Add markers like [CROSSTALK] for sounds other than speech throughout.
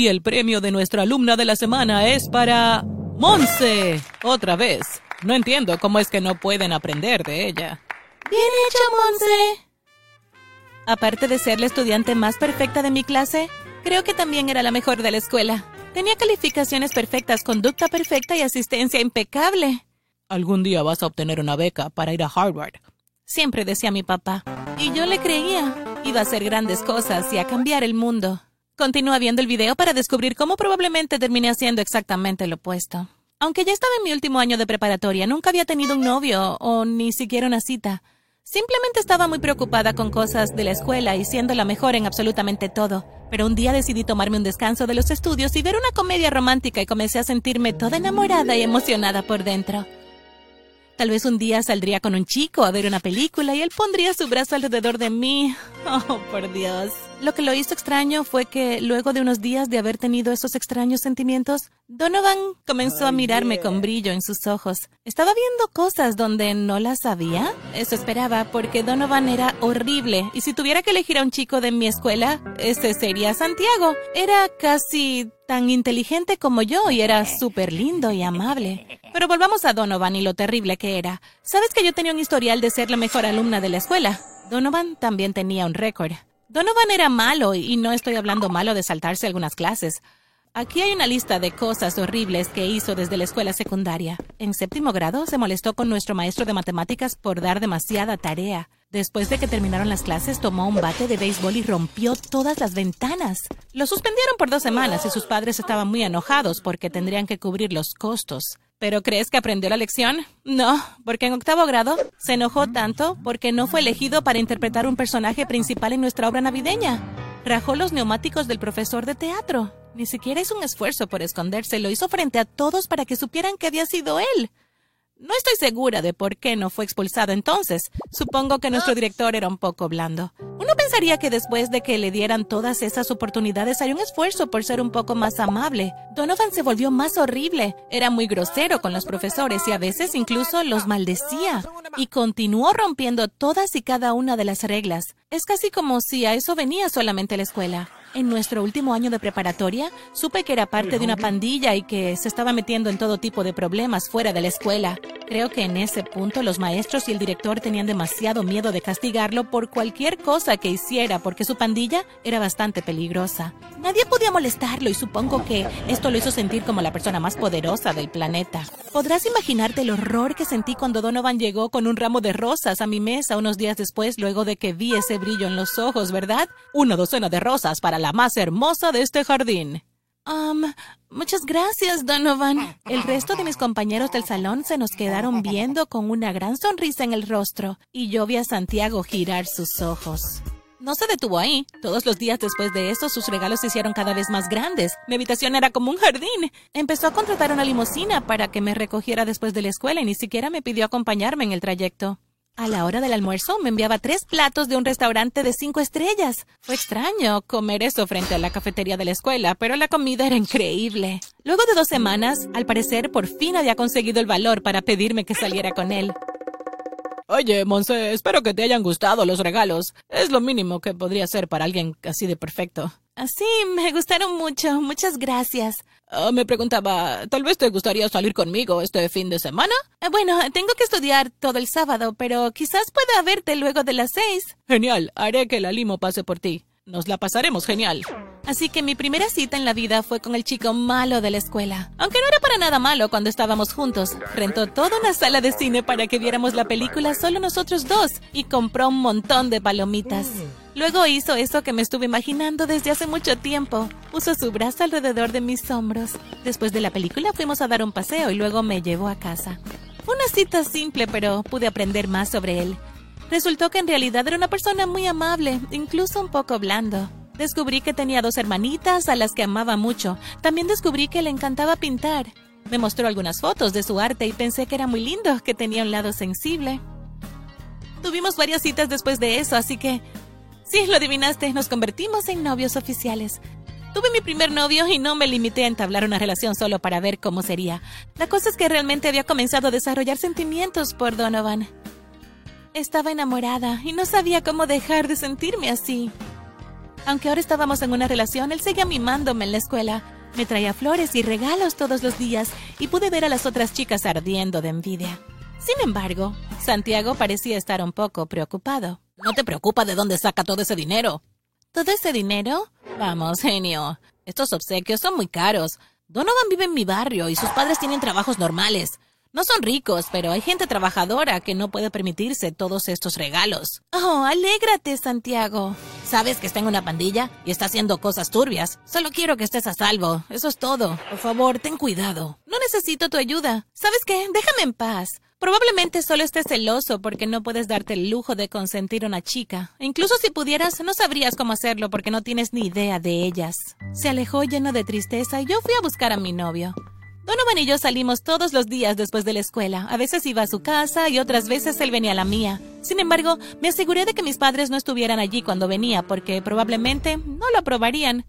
Y el premio de nuestra alumna de la semana es para Monse. Otra vez. No entiendo cómo es que no pueden aprender de ella. Bien hecho, Monse. Aparte de ser la estudiante más perfecta de mi clase, creo que también era la mejor de la escuela. Tenía calificaciones perfectas, conducta perfecta y asistencia impecable. Algún día vas a obtener una beca para ir a Harvard. Siempre decía mi papá. Y yo le creía. Iba a hacer grandes cosas y a cambiar el mundo. Continúa viendo el video para descubrir cómo probablemente terminé haciendo exactamente lo opuesto. Aunque ya estaba en mi último año de preparatoria, nunca había tenido un novio o ni siquiera una cita. Simplemente estaba muy preocupada con cosas de la escuela y siendo la mejor en absolutamente todo. Pero un día decidí tomarme un descanso de los estudios y ver una comedia romántica y comencé a sentirme toda enamorada y emocionada por dentro. Tal vez un día saldría con un chico a ver una película y él pondría su brazo alrededor de mí. [LAUGHS] Oh, por Dios. Lo que lo hizo extraño fue que luego de unos días de haber tenido esos extraños sentimientos, Donovan comenzó a mirarme con brillo en sus ojos. Estaba viendo cosas donde no las sabía. Eso esperaba porque Donovan era horrible y si tuviera que elegir a un chico de mi escuela, ese sería Santiago. Era casi tan inteligente como yo y era súper lindo y amable. Pero volvamos a Donovan y lo terrible que era. ¿Sabes que yo tenía un historial de ser la mejor alumna de la escuela? Donovan también tenía un récord. Donovan era malo y no estoy hablando malo de saltarse algunas clases. Aquí hay una lista de cosas horribles que hizo desde la escuela secundaria. En séptimo grado se molestó con nuestro maestro de matemáticas por dar demasiada tarea. Después de que terminaron las clases, tomó un bate de béisbol y rompió todas las ventanas. Lo suspendieron por dos semanas y sus padres estaban muy enojados porque tendrían que cubrir los costos. ¿Pero crees que aprendió la lección? No, porque en octavo grado se enojó tanto porque no fue elegido para interpretar un personaje principal en nuestra obra navideña. Rajó los neumáticos del profesor de teatro. Ni siquiera hizo un esfuerzo por esconderse, lo hizo frente a todos para que supieran que había sido él. No estoy segura de por qué no fue expulsado entonces. Supongo que nuestro director era un poco blando. Uno pensaría que después de que le dieran todas esas oportunidades haría un esfuerzo por ser un poco más amable. Donovan se volvió más horrible. Era muy grosero con los profesores y a veces incluso los maldecía. Y continuó rompiendo todas y cada una de las reglas. Es casi como si a eso venía solamente la escuela. En nuestro último año de preparatoria, supe que era parte de una pandilla y que se estaba metiendo en todo tipo de problemas fuera de la escuela. Creo que en ese punto los maestros y el director tenían demasiado miedo de castigarlo por cualquier cosa que hiciera porque su pandilla era bastante peligrosa. Nadie podía molestarlo y supongo que esto lo hizo sentir como la persona más poderosa del planeta. Podrás imaginarte el horror que sentí cuando Donovan llegó con un ramo de rosas a mi mesa unos días después luego de que vi ese brillo en los ojos, ¿verdad? Una docena de rosas para la más hermosa de este jardín. Um, muchas gracias, Donovan. El resto de mis compañeros del salón se nos quedaron viendo con una gran sonrisa en el rostro, y yo vi a Santiago girar sus ojos. No se detuvo ahí. Todos los días después de eso, sus regalos se hicieron cada vez más grandes. Mi habitación era como un jardín. Empezó a contratar una limusina para que me recogiera después de la escuela y ni siquiera me pidió acompañarme en el trayecto. A la hora del almuerzo me enviaba tres platos de un restaurante de cinco estrellas. Fue extraño comer eso frente a la cafetería de la escuela, pero la comida era increíble. Luego de dos semanas, al parecer por fin había conseguido el valor para pedirme que saliera con él. Oye, Monse, espero que te hayan gustado los regalos. Es lo mínimo que podría ser para alguien así de perfecto. Sí, me gustaron mucho. Muchas gracias. Ah, me preguntaba, ¿tal vez te gustaría salir conmigo este fin de semana? Eh, bueno, tengo que estudiar todo el sábado, pero quizás pueda verte luego de las seis. Genial, haré que la limo pase por ti. Nos la pasaremos genial. Así que mi primera cita en la vida fue con el chico malo de la escuela. Aunque no era para nada malo cuando estábamos juntos. Rentó toda una sala de cine para que viéramos la película solo nosotros dos y compró un montón de palomitas. Luego hizo eso que me estuve imaginando desde hace mucho tiempo. Puso su brazo alrededor de mis hombros. Después de la película fuimos a dar un paseo y luego me llevó a casa. Fue una cita simple, pero pude aprender más sobre él. Resultó que en realidad era una persona muy amable, incluso un poco blando. Descubrí que tenía dos hermanitas a las que amaba mucho. También descubrí que le encantaba pintar. Me mostró algunas fotos de su arte y pensé que era muy lindo, que tenía un lado sensible. Tuvimos varias citas después de eso, así que... Sí, lo adivinaste, nos convertimos en novios oficiales. Tuve mi primer novio y no me limité a entablar una relación solo para ver cómo sería. La cosa es que realmente había comenzado a desarrollar sentimientos por Donovan. Estaba enamorada y no sabía cómo dejar de sentirme así. Aunque ahora estábamos en una relación, él seguía mimándome en la escuela. Me traía flores y regalos todos los días y pude ver a las otras chicas ardiendo de envidia. Sin embargo, Santiago parecía estar un poco preocupado. ¿No te preocupa de dónde saca todo ese dinero? ¿Todo ese dinero? Vamos, genio. Estos obsequios son muy caros. Donovan vive en mi barrio y sus padres tienen trabajos normales. No son ricos, pero hay gente trabajadora que no puede permitirse todos estos regalos. Oh, alégrate, Santiago. Sabes que está en una pandilla y está haciendo cosas turbias. Solo quiero que estés a salvo. Eso es todo. Por favor, ten cuidado. No necesito tu ayuda. ¿Sabes qué? Déjame en paz. Probablemente solo estés celoso porque no puedes darte el lujo de consentir a una chica. Incluso si pudieras, no sabrías cómo hacerlo porque no tienes ni idea de ellas. Se alejó lleno de tristeza y yo fui a buscar a mi novio. Donovan y yo salimos todos los días después de la escuela. A veces iba a su casa y otras veces él venía a la mía. Sin embargo, me aseguré de que mis padres no estuvieran allí cuando venía porque probablemente no lo aprobarían.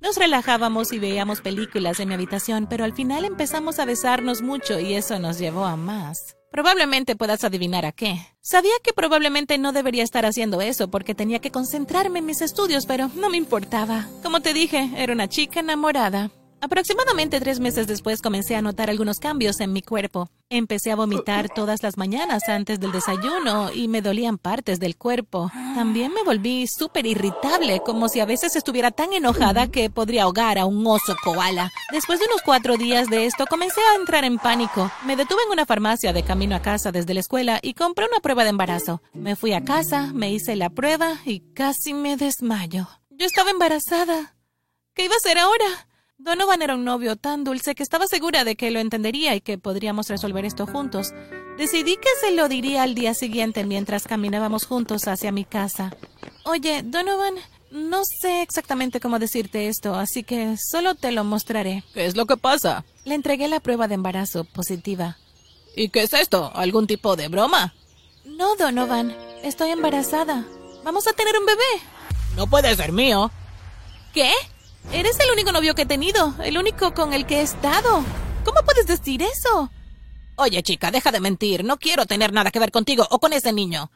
Nos relajábamos y veíamos películas en mi habitación, pero al final empezamos a besarnos mucho y eso nos llevó a más. Probablemente puedas adivinar a qué. Sabía que probablemente no debería estar haciendo eso porque tenía que concentrarme en mis estudios, pero no me importaba. Como te dije, era una chica enamorada. Aproximadamente tres meses después comencé a notar algunos cambios en mi cuerpo. Empecé a vomitar todas las mañanas antes del desayuno y me dolían partes del cuerpo. También me volví súper irritable, como si a veces estuviera tan enojada que podría ahogar a un oso koala. Después de unos cuatro días de esto, comencé a entrar en pánico. Me detuve en una farmacia de camino a casa desde la escuela y compré una prueba de embarazo. Me fui a casa, me hice la prueba y casi me desmayo. Yo estaba embarazada. ¿Qué iba a hacer ahora? Donovan era un novio tan dulce que estaba segura de que lo entendería y que podríamos resolver esto juntos. Decidí que se lo diría al día siguiente mientras caminábamos juntos hacia mi casa. Oye, Donovan, no sé exactamente cómo decirte esto, así que solo te lo mostraré. ¿Qué es lo que pasa? Le entregué la prueba de embarazo positiva. ¿Y qué es esto? ¿Algún tipo de broma? No, Donovan. Estoy embarazada. Vamos a tener un bebé. No puede ser mío. ¿Qué? Eres el único novio que he tenido, el único con el que he estado. ¿Cómo puedes decir eso? Oye, chica, deja de mentir. No quiero tener nada que ver contigo o con ese niño.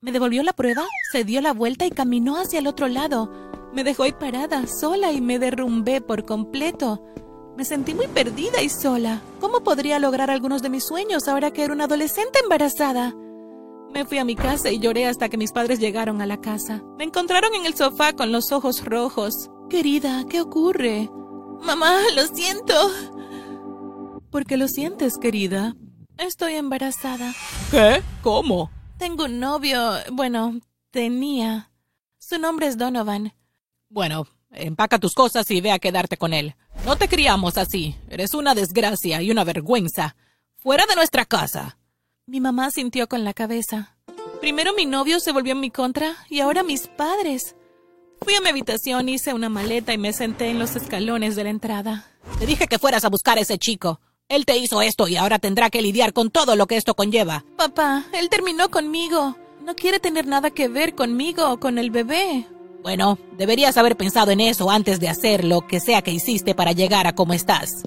Me devolvió la prueba, se dio la vuelta y caminó hacia el otro lado. Me dejó ahí parada, sola, y me derrumbé por completo. Me sentí muy perdida y sola. ¿Cómo podría lograr algunos de mis sueños ahora que era una adolescente embarazada? Me fui a mi casa y lloré hasta que mis padres llegaron a la casa. Me encontraron en el sofá con los ojos rojos. Querida, ¿qué ocurre? Mamá, lo siento. ¿Por qué lo sientes, querida? Estoy embarazada. ¿Qué? ¿Cómo? Tengo un novio. Bueno, tenía. Su nombre es Donovan. Bueno, empaca tus cosas y ve a quedarte con él. No te criamos así. Eres una desgracia y una vergüenza. Fuera de nuestra casa. Mi mamá sintió con la cabeza. Primero mi novio se volvió en mi contra y ahora mis padres. Fui a mi habitación, hice una maleta y me senté en los escalones de la entrada. Te dije que fueras a buscar a ese chico. Él te hizo esto y ahora tendrá que lidiar con todo lo que esto conlleva. Papá, él terminó conmigo. No quiere tener nada que ver conmigo o con el bebé. Bueno, deberías haber pensado en eso antes de hacer lo que sea que hiciste para llegar a como estás.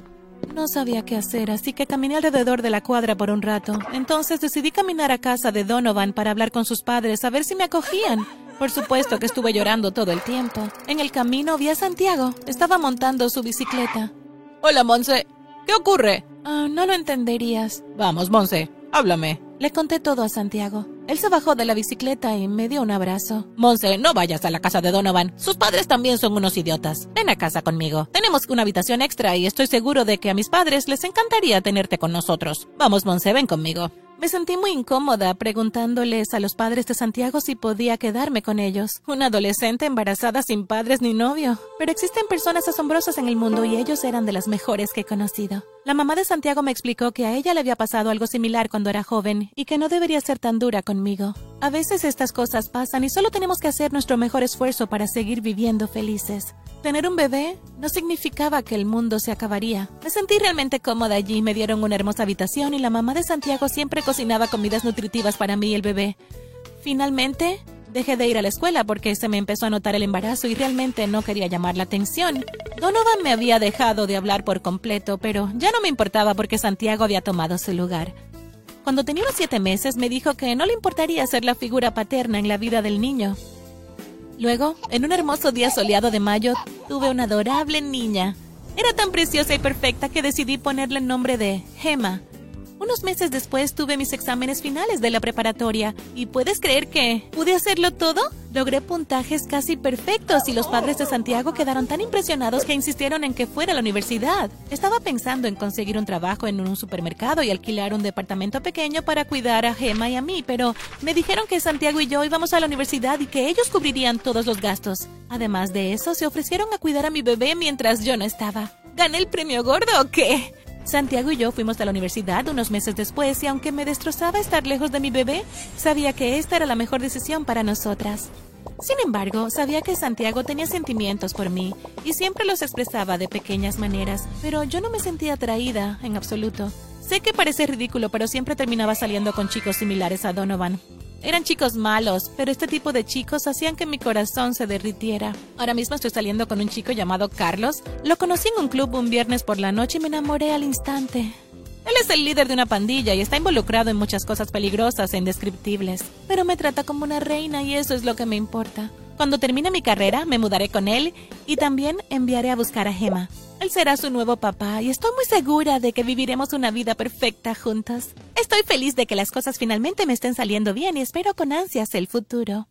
No sabía qué hacer, así que caminé alrededor de la cuadra por un rato. Entonces decidí caminar a casa de Donovan para hablar con sus padres, a ver si me acogían. Por supuesto que estuve llorando todo el tiempo. En el camino vi a Santiago. Estaba montando su bicicleta. Hola, Monse. ¿Qué ocurre? Ah, no lo entenderías. Vamos, Monse. Háblame. Le conté todo a Santiago. Él se bajó de la bicicleta y me dio un abrazo. Monse, no vayas a la casa de Donovan. Sus padres también son unos idiotas. Ven a casa conmigo. Tenemos una habitación extra y estoy seguro de que a mis padres les encantaría tenerte con nosotros. Vamos, Monse, ven conmigo. Me sentí muy incómoda preguntándoles a los padres de Santiago si podía quedarme con ellos. Una adolescente embarazada sin padres ni novio. Pero existen personas asombrosas en el mundo y ellos eran de las mejores que he conocido. La mamá de Santiago me explicó que a ella le había pasado algo similar cuando era joven y que no debería ser tan dura conmigo. A veces estas cosas pasan y solo tenemos que hacer nuestro mejor esfuerzo para seguir viviendo felices. Tener un bebé no significaba que el mundo se acabaría. Me sentí realmente cómoda allí, me dieron una hermosa habitación y la mamá de Santiago siempre cocinaba comidas nutritivas para mí y el bebé. Finalmente, dejé de ir a la escuela porque se me empezó a notar el embarazo y realmente no quería llamar la atención. Donovan me había dejado de hablar por completo, pero ya no me importaba porque Santiago había tomado su lugar. Cuando tenía siete meses me dijo que no le importaría ser la figura paterna en la vida del niño. Luego, en un hermoso día soleado de mayo, tuve una adorable niña. Era tan preciosa y perfecta que decidí ponerle el nombre de Gemma. Unos meses después tuve mis exámenes finales de la preparatoria y puedes creer que pude hacerlo todo. Logré puntajes casi perfectos y los padres de Santiago quedaron tan impresionados que insistieron en que fuera a la universidad. Estaba pensando en conseguir un trabajo en un supermercado y alquilar un departamento pequeño para cuidar a Gemma y a mí, pero me dijeron que Santiago y yo íbamos a la universidad y que ellos cubrirían todos los gastos. Además de eso, se ofrecieron a cuidar a mi bebé mientras yo no estaba. ¿Gané el premio gordo o qué? Santiago y yo fuimos a la universidad unos meses después y aunque me destrozaba estar lejos de mi bebé, sabía que esta era la mejor decisión para nosotras. Sin embargo, sabía que Santiago tenía sentimientos por mí y siempre los expresaba de pequeñas maneras, pero yo no me sentía atraída en absoluto. Sé que parece ridículo, pero siempre terminaba saliendo con chicos similares a Donovan. Eran chicos malos, pero este tipo de chicos hacían que mi corazón se derritiera. Ahora mismo estoy saliendo con un chico llamado Carlos. Lo conocí en un club un viernes por la noche y me enamoré al instante. Él es el líder de una pandilla y está involucrado en muchas cosas peligrosas e indescriptibles, pero me trata como una reina y eso es lo que me importa. Cuando termine mi carrera, me mudaré con él y también enviaré a buscar a Gemma. Él será su nuevo papá y estoy muy segura de que viviremos una vida perfecta juntos. Estoy feliz de que las cosas finalmente me estén saliendo bien y espero con ansias el futuro.